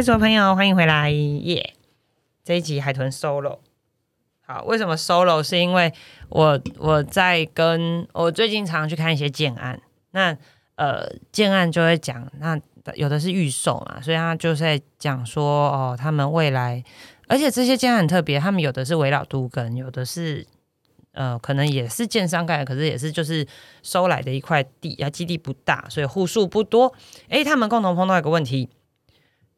嗨，所有朋友，欢迎回来耶！这一集海豚 solo。好，为什么 solo？是因为我我在跟我最近常去看一些建案，那呃建案就会讲，那有的是预售嘛，所以他就在讲说哦，他们未来，而且这些建案很特别，他们有的是围绕都根，有的是呃可能也是建商盖，可是也是就是收来的一块地啊，基地不大，所以户数不多。诶，他们共同碰到一个问题。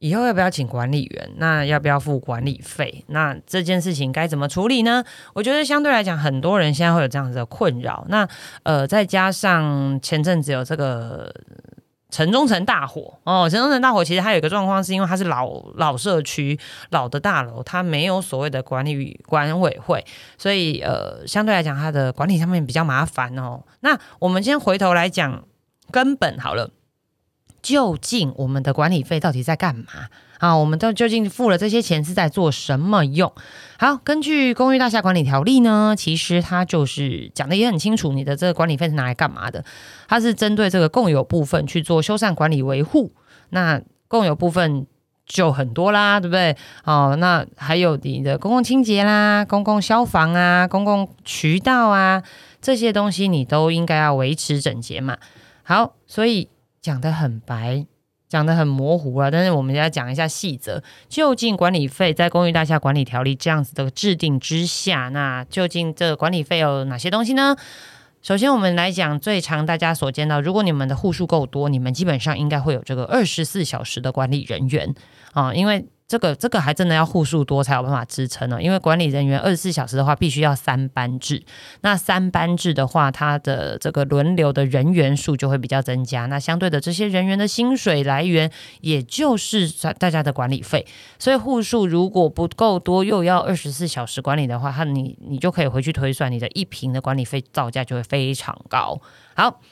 以后要不要请管理员？那要不要付管理费？那这件事情该怎么处理呢？我觉得相对来讲，很多人现在会有这样子的困扰。那呃，再加上前阵子有这个城中城大火哦，城中城大火其实它有一个状况，是因为它是老老社区、老的大楼，它没有所谓的管理管委会，所以呃，相对来讲，它的管理上面比较麻烦哦。那我们先回头来讲根本好了。究竟我们的管理费到底在干嘛啊？我们都究竟付了这些钱是在做什么用？好，根据公寓大厦管理条例呢，其实它就是讲的也很清楚，你的这个管理费是拿来干嘛的？它是针对这个共有部分去做修缮管理维护。那共有部分就很多啦，对不对？哦，那还有你的公共清洁啦、公共消防啊、公共渠道啊这些东西，你都应该要维持整洁嘛。好，所以。讲的很白，讲的很模糊啊。但是我们要讲一下细则。究竟管理费在公寓大厦管理条例这样子的制定之下，那究竟这管理费有哪些东西呢？首先，我们来讲最常大家所见到，如果你们的户数够多，你们基本上应该会有这个二十四小时的管理人员啊，因为。这个这个还真的要户数多才有办法支撑呢，因为管理人员二十四小时的话，必须要三班制。那三班制的话，它的这个轮流的人员数就会比较增加。那相对的，这些人员的薪水来源，也就是大家的管理费。所以户数如果不够多，又要二十四小时管理的话，它你你就可以回去推算，你的一平的管理费造价就会非常高。好，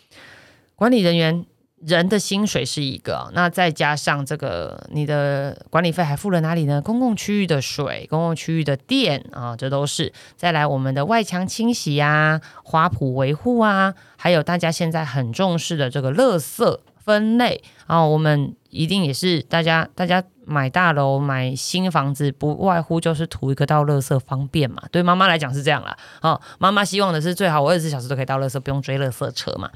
管理人员。人的薪水是一个，那再加上这个，你的管理费还付了哪里呢？公共区域的水、公共区域的电啊，这都是。再来我们的外墙清洗啊、花圃维护啊，还有大家现在很重视的这个垃圾分类啊，我们一定也是大家大家买大楼、买新房子，不外乎就是图一个到垃圾方便嘛。对妈妈来讲是这样啦，哦，妈妈希望的是最好我二十四小时都可以到垃圾，不用追垃圾车嘛。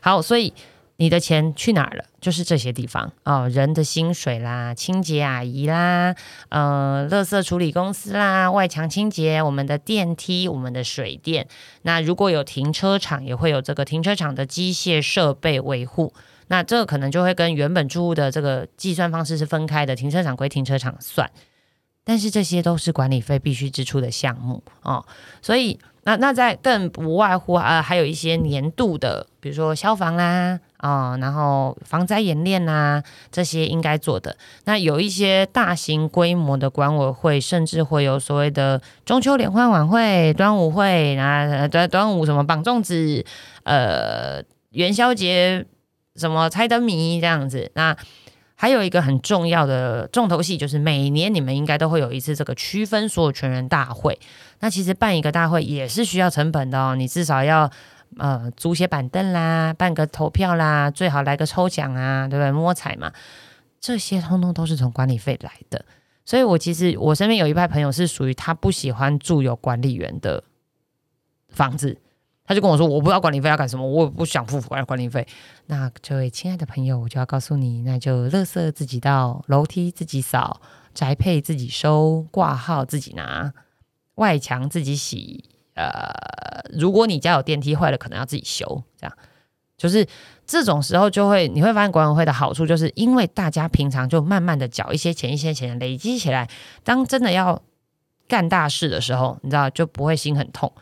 好，所以。你的钱去哪儿了？就是这些地方哦，人的薪水啦，清洁阿姨啦，呃，垃圾处理公司啦，外墙清洁，我们的电梯，我们的水电。那如果有停车场，也会有这个停车场的机械设备维护。那这可能就会跟原本住户的这个计算方式是分开的，停车场归停车场算。但是这些都是管理费必须支出的项目哦，所以那那在更不外乎啊，还有一些年度的，比如说消防啦，哦，然后防灾演练啦，这些应该做的。那有一些大型规模的管委会，甚至会有所谓的中秋联欢晚会、端午会啊，端端午什么绑粽子，呃，元宵节什么猜灯谜这样子，那。还有一个很重要的重头戏，就是每年你们应该都会有一次这个区分所有权人大会。那其实办一个大会也是需要成本的哦，你至少要呃租些板凳啦，办个投票啦，最好来个抽奖啊，对不对？摸彩嘛，这些通通都是从管理费来的。所以我其实我身边有一派朋友是属于他不喜欢住有管理员的房子。他就跟我说：“我不知道管理费要干什么，我不想付管管理费。”那这位亲爱的朋友，我就要告诉你，那就垃圾自己倒，楼梯自己扫，宅配自己收，挂号自己拿，外墙自己洗。呃，如果你家有电梯坏了，可能要自己修。这样就是这种时候，就会你会发现管委会的好处，就是因为大家平常就慢慢的缴一些钱，一些钱累积起来，当真的要干大事的时候，你知道就不会心很痛。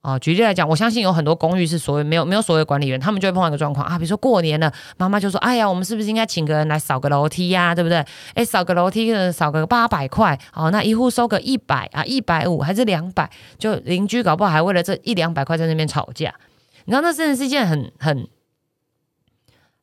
哦，举例来讲，我相信有很多公寓是所谓没有没有所谓管理员，他们就会碰到一个状况啊，比如说过年了，妈妈就说：“哎呀，我们是不是应该请个人来扫个楼梯呀？对不对？哎，扫个楼梯，扫个八百块，哦，那一户收个一百啊，一百五还是两百？就邻居搞不好还为了这一两百块在那边吵架，你知道那真的是一件很很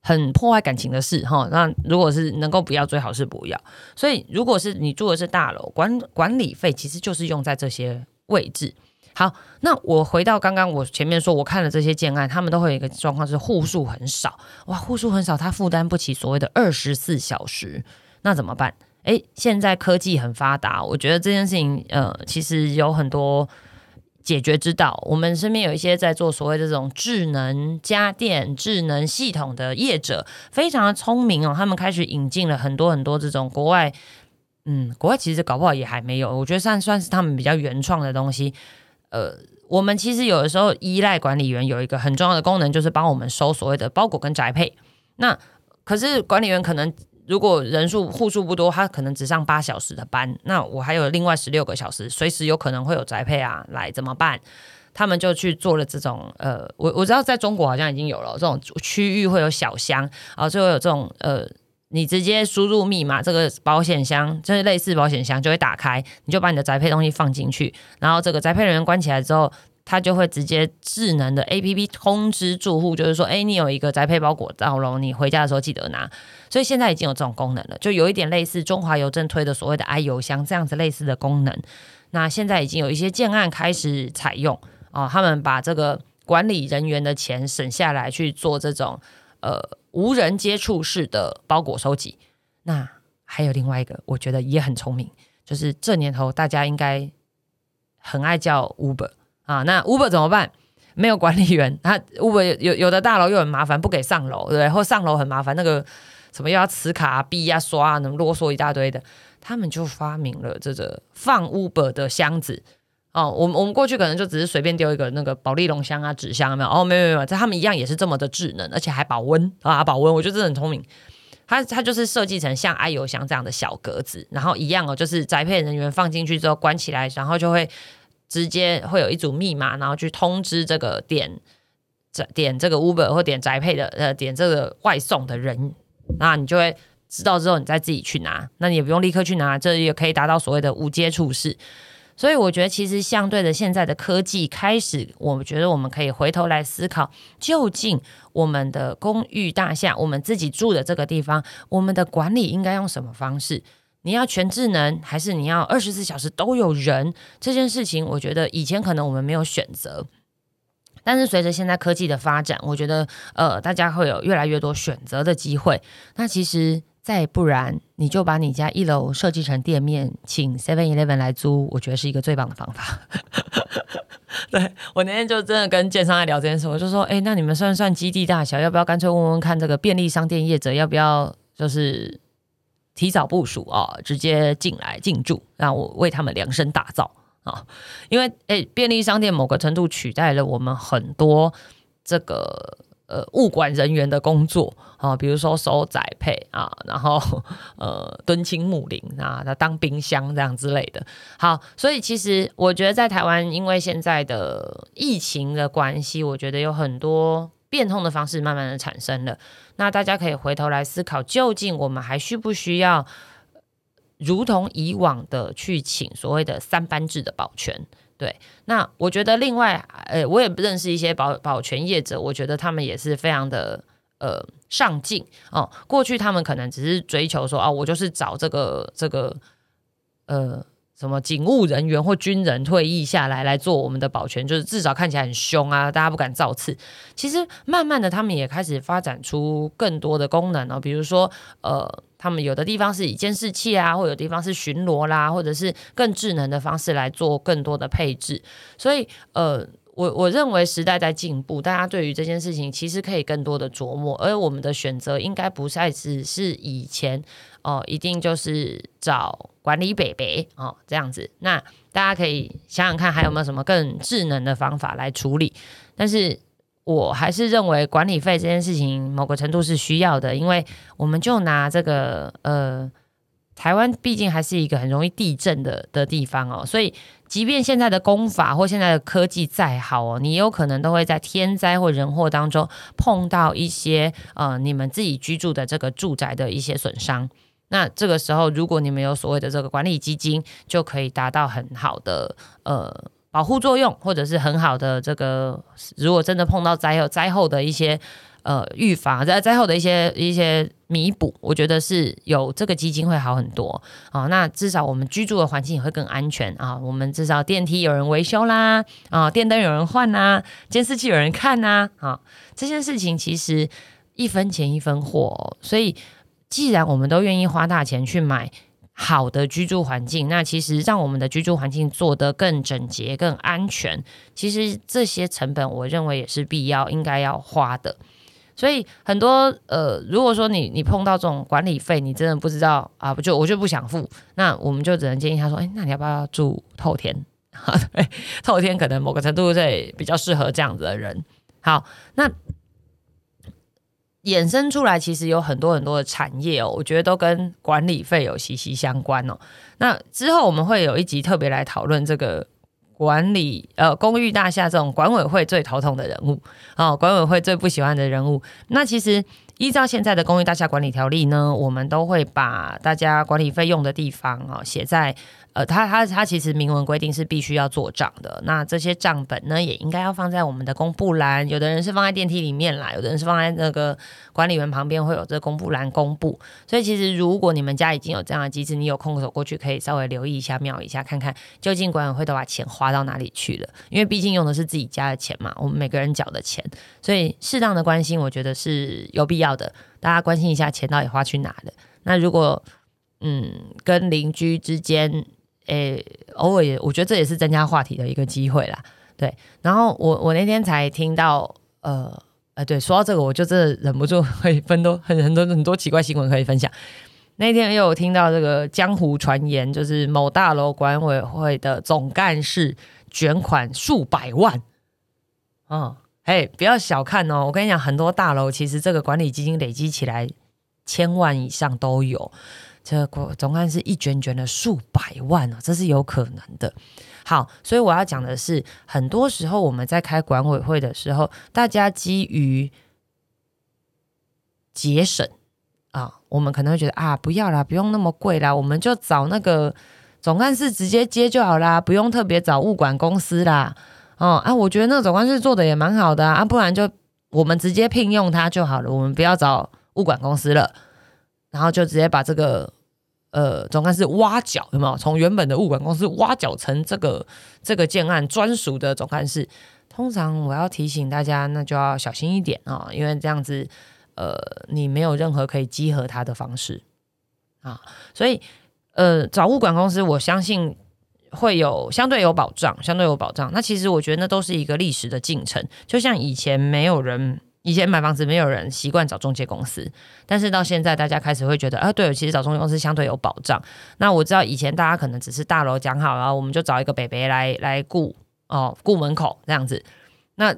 很破坏感情的事哈。那如果是能够不要，最好是不要。所以，如果是你住的是大楼，管管理费其实就是用在这些位置。好，那我回到刚刚我前面说，我看了这些建案，他们都会有一个状况是户数很少，哇，户数很少，他负担不起所谓的二十四小时。那怎么办？诶，现在科技很发达，我觉得这件事情，呃，其实有很多解决之道。我们身边有一些在做所谓这种智能家电、智能系统的业者，非常的聪明哦。他们开始引进了很多很多这种国外，嗯，国外其实搞不好也还没有。我觉得算算是他们比较原创的东西。呃，我们其实有的时候依赖管理员有一个很重要的功能，就是帮我们收所谓的包裹跟宅配。那可是管理员可能。如果人数户数不多，他可能只上八小时的班，那我还有另外十六个小时，随时有可能会有宅配啊来怎么办？他们就去做了这种呃，我我知道在中国好像已经有了这种区域会有小箱啊，就会有这种呃，你直接输入密码，这个保险箱就是类似保险箱就会打开，你就把你的宅配东西放进去，然后这个宅配人员关起来之后。它就会直接智能的 A P P 通知住户，就是说，哎，你有一个宅配包裹到了，你回家的时候记得拿。所以现在已经有这种功能了，就有一点类似中华邮政推的所谓的 i 邮箱这样子类似的功能。那现在已经有一些建案开始采用哦，他们把这个管理人员的钱省下来去做这种呃无人接触式的包裹收集。那还有另外一个，我觉得也很聪明，就是这年头大家应该很爱叫 Uber。啊，那 Uber 怎么办？没有管理员，他 Uber 有有的大楼又很麻烦，不给上楼，对不对？或上楼很麻烦，那个什么又要磁卡、币啊、刷啊，能啰嗦一大堆的。他们就发明了这个放 Uber 的箱子。哦，我们我们过去可能就只是随便丢一个那个保利龙箱啊、纸箱，没有？哦，没有没有，在他们一样也是这么的智能，而且还保温啊，保温。我觉得这很聪明。它它就是设计成像爱邮箱这样的小格子，然后一样哦，就是宅配人员放进去之后关起来，然后就会。直接会有一组密码，然后去通知这个点点这个 Uber 或点宅配的呃点这个外送的人，那你就会知道之后你再自己去拿，那你也不用立刻去拿，这也可以达到所谓的无接触式。所以我觉得其实相对的现在的科技开始，我们觉得我们可以回头来思考，究竟我们的公寓大厦，我们自己住的这个地方，我们的管理应该用什么方式？你要全智能，还是你要二十四小时都有人？这件事情，我觉得以前可能我们没有选择，但是随着现在科技的发展，我觉得呃，大家会有越来越多选择的机会。那其实再不然，你就把你家一楼设计成店面，请 Seven Eleven 来租，我觉得是一个最棒的方法。对我那天就真的跟建商在聊这件事，我就说，哎，那你们算算基地大小，要不要干脆问问看这个便利商店业者要不要，就是。提早部署啊，直接进来进驻，让我为他们量身打造啊！因为诶，便利商店某个程度取代了我们很多这个呃物管人员的工作啊，比如说收载配啊，然后呃敦亲睦邻啊，他当冰箱这样之类的。好，所以其实我觉得在台湾，因为现在的疫情的关系，我觉得有很多。变通的方式慢慢的产生了，那大家可以回头来思考，究竟我们还需不需要如同以往的去请所谓的三班制的保全？对，那我觉得另外，呃，我也不认识一些保保全业者，我觉得他们也是非常的呃上进哦。过去他们可能只是追求说，哦，我就是找这个这个呃。什么警务人员或军人退役下来来做我们的保全，就是至少看起来很凶啊，大家不敢造次。其实慢慢的，他们也开始发展出更多的功能哦，比如说，呃，他们有的地方是以监视器啊，或有地方是巡逻啦，或者是更智能的方式来做更多的配置。所以，呃，我我认为时代在进步，大家对于这件事情其实可以更多的琢磨，而我们的选择应该不再只是以前。哦，一定就是找管理北北哦，这样子。那大家可以想想看，还有没有什么更智能的方法来处理？但是我还是认为管理费这件事情某个程度是需要的，因为我们就拿这个呃，台湾毕竟还是一个很容易地震的的地方哦，所以即便现在的工法或现在的科技再好哦，你有可能都会在天灾或人祸当中碰到一些呃，你们自己居住的这个住宅的一些损伤。那这个时候，如果你们有所谓的这个管理基金，就可以达到很好的呃保护作用，或者是很好的这个，如果真的碰到灾后灾后的一些呃预防，在灾后的一些一些弥补，我觉得是有这个基金会好很多啊。那至少我们居住的环境也会更安全啊。我们至少电梯有人维修啦，啊，电灯有人换呐，监视器有人看呐，啊，这件事情其实一分钱一分货，所以。既然我们都愿意花大钱去买好的居住环境，那其实让我们的居住环境做得更整洁、更安全，其实这些成本我认为也是必要应该要花的。所以很多呃，如果说你你碰到这种管理费，你真的不知道啊，不就我就不想付，那我们就只能建议他说，哎，那你要不要住透天？对，透天可能某个程度在比较适合这样子的人。好，那衍生出来其实有很多很多的产业哦，我觉得都跟管理费有息息相关哦。那之后我们会有一集特别来讨论这个。管理呃公寓大厦这种管委会最头痛的人物哦，管委会最不喜欢的人物。那其实依照现在的公寓大厦管理条例呢，我们都会把大家管理费用的地方啊写在。呃，它它它其实明文规定是必须要做账的。那这些账本呢，也应该要放在我们的公布栏。有的人是放在电梯里面啦，有的人是放在那个管理员旁边会有这公布栏公布。所以其实如果你们家已经有这样的机制，你有空走过去可以稍微留意一下、瞄一下，看看究竟管委会都把钱花到哪里去了。因为毕竟用的是自己家的钱嘛，我们每个人缴的钱，所以适当的关心，我觉得是有必要要的。大家关心一下钱到底花去哪了。那如果嗯跟邻居之间，诶，偶尔也，我觉得这也是增加话题的一个机会啦。对，然后我我那天才听到，呃呃，对，说到这个，我就真的忍不住会分多 很很多很多奇怪新闻可以分享。那天又有听到这个江湖传言，就是某大楼管委会的总干事卷款数百万。嗯，嘿，不要小看哦，我跟你讲，很多大楼其实这个管理基金累积起来千万以上都有。这个总干事一卷卷的数百万哦，这是有可能的。好，所以我要讲的是，很多时候我们在开管委会的时候，大家基于节省啊，我们可能会觉得啊，不要啦，不用那么贵啦，我们就找那个总干事直接接就好啦，不用特别找物管公司啦。哦啊，我觉得那个总干事做的也蛮好的啊，不然就我们直接聘用他就好了，我们不要找物管公司了。然后就直接把这个呃总干事挖角，有没有？从原本的物管公司挖角成这个这个建案专属的总干事。通常我要提醒大家，那就要小心一点啊，因为这样子呃，你没有任何可以稽核他的方式啊。所以呃，找物管公司，我相信会有相对有保障，相对有保障。那其实我觉得那都是一个历史的进程，就像以前没有人。以前买房子没有人习惯找中介公司，但是到现在大家开始会觉得啊，对，其实找中介公司相对有保障。那我知道以前大家可能只是大楼讲好，然后我们就找一个北北来来顾哦，顾门口这样子。那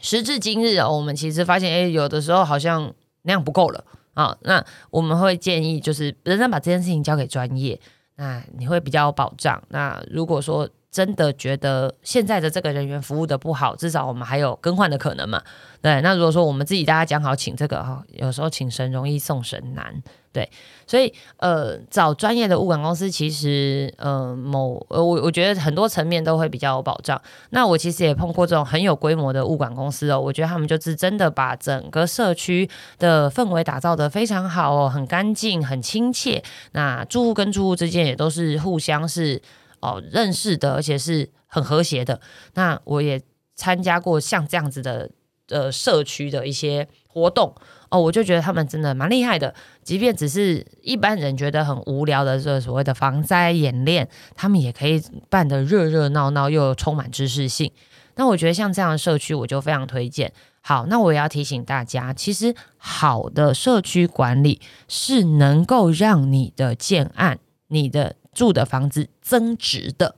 时至今日哦，我们其实发现，哎，有的时候好像那样不够了啊。那我们会建议，就是仍然把这件事情交给专业，那你会比较有保障。那如果说，真的觉得现在的这个人员服务的不好，至少我们还有更换的可能嘛？对，那如果说我们自己大家讲好请这个哈，有时候请神容易送神难，对，所以呃找专业的物管公司，其实呃某呃我我觉得很多层面都会比较有保障。那我其实也碰过这种很有规模的物管公司哦，我觉得他们就是真的把整个社区的氛围打造的非常好哦，很干净，很亲切。那住户跟住户之间也都是互相是。哦，认识的，而且是很和谐的。那我也参加过像这样子的呃社区的一些活动哦，我就觉得他们真的蛮厉害的。即便只是一般人觉得很无聊的这所谓的防灾演练，他们也可以办得热热闹闹又充满知识性。那我觉得像这样的社区，我就非常推荐。好，那我也要提醒大家，其实好的社区管理是能够让你的建案、你的。住的房子增值的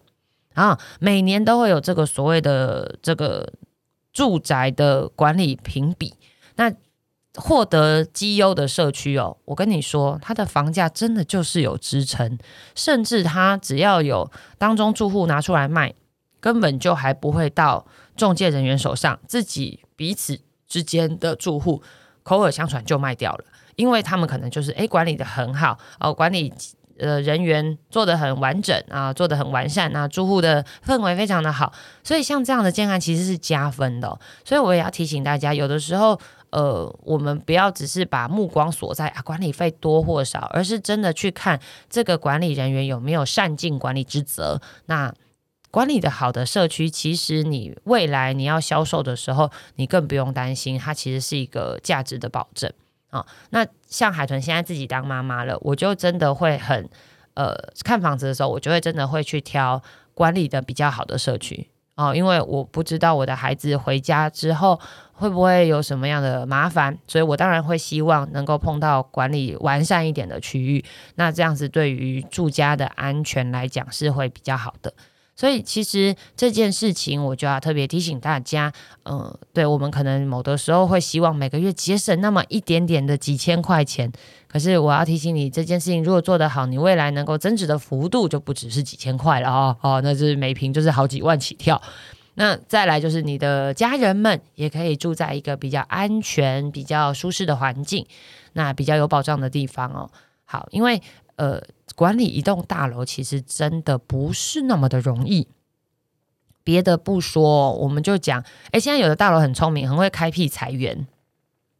啊，每年都会有这个所谓的这个住宅的管理评比。那获得绩优的社区哦，我跟你说，它的房价真的就是有支撑，甚至它只要有当中住户拿出来卖，根本就还不会到中介人员手上，自己彼此之间的住户口耳相传就卖掉了，因为他们可能就是诶管理的很好哦，管理。呃，人员做的很完整啊，做的很完善啊，住户的氛围非常的好，所以像这样的建案其实是加分的。所以我也要提醒大家，有的时候，呃，我们不要只是把目光锁在啊管理费多或少，而是真的去看这个管理人员有没有善尽管理之责。那管理的好的社区，其实你未来你要销售的时候，你更不用担心，它其实是一个价值的保证。啊。那像海豚现在自己当妈妈了，我就真的会很呃看房子的时候，我就会真的会去挑管理的比较好的社区哦，因为我不知道我的孩子回家之后会不会有什么样的麻烦，所以我当然会希望能够碰到管理完善一点的区域。那这样子对于住家的安全来讲是会比较好的。所以其实这件事情，我就要特别提醒大家，嗯，对我们可能某的时候会希望每个月节省那么一点点的几千块钱，可是我要提醒你，这件事情如果做得好，你未来能够增值的幅度就不只是几千块了哦，哦，那是每平就是好几万起跳。那再来就是你的家人们也可以住在一个比较安全、比较舒适的环境，那比较有保障的地方哦。好，因为呃。管理一栋大楼其实真的不是那么的容易。别的不说，我们就讲，哎，现在有的大楼很聪明，很会开辟财源，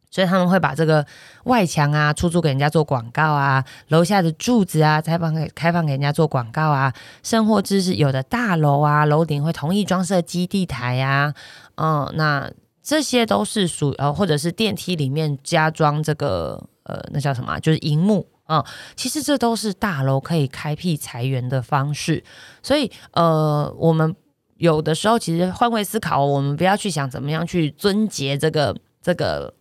所以他们会把这个外墙啊出租给人家做广告啊，楼下的柱子啊开放给开放给人家做广告啊，甚或至是有的大楼啊楼顶会同意装设基地台呀，嗯，那这些都是属呃，或者是电梯里面加装这个呃，那叫什么？就是荧幕。嗯，其实这都是大楼可以开辟财源的方式，所以呃，我们有的时候其实换位思考，我们不要去想怎么样去遵节这个这个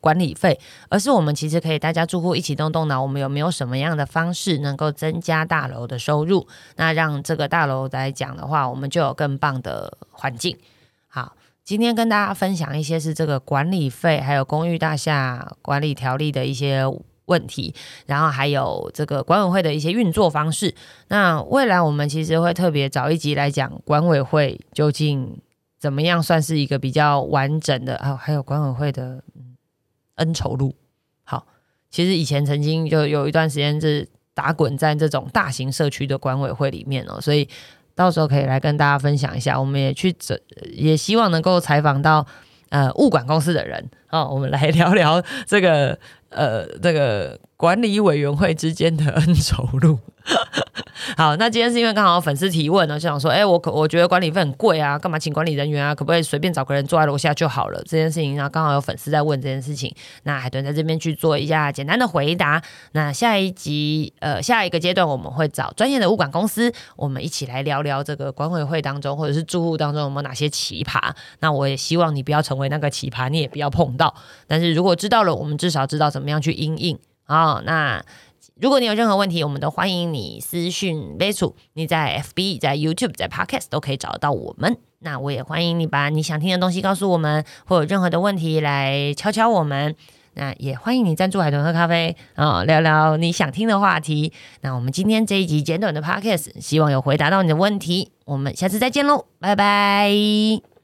管理费，而是我们其实可以大家住户一起动动脑，我们有没有什么样的方式能够增加大楼的收入？那让这个大楼来讲的话，我们就有更棒的环境。好，今天跟大家分享一些是这个管理费，还有公寓大厦管理条例的一些。问题，然后还有这个管委会的一些运作方式。那未来我们其实会特别找一集来讲管委会究竟怎么样算是一个比较完整的啊，还有管委会的恩仇录。好，其实以前曾经就有一段时间是打滚在这种大型社区的管委会里面哦，所以到时候可以来跟大家分享一下。我们也去这，也希望能够采访到呃物管公司的人哦，我们来聊聊这个。呃，这个管理委员会之间的恩仇路。好，那今天是因为刚好粉丝提问呢，就想说，哎，我可我觉得管理费很贵啊，干嘛请管理人员啊？可不可以随便找个人坐在楼下就好了？这件事情，然后刚好有粉丝在问这件事情，那海豚在这边去做一下简单的回答。那下一集，呃，下一个阶段我们会找专业的物管公司，我们一起来聊聊这个管委会当中或者是住户当中有没有哪些奇葩。那我也希望你不要成为那个奇葩，你也不要碰到。但是如果知道了，我们至少知道怎么样去应应。啊，那。如果你有任何问题，我们都欢迎你私讯 v 楚。你在 FB、在 YouTube、在 Podcast 都可以找到我们。那我也欢迎你把你想听的东西告诉我们，或有任何的问题来敲敲我们。那也欢迎你赞助海豚喝咖啡啊，聊聊你想听的话题。那我们今天这一集简短的 Podcast，希望有回答到你的问题。我们下次再见喽，拜拜。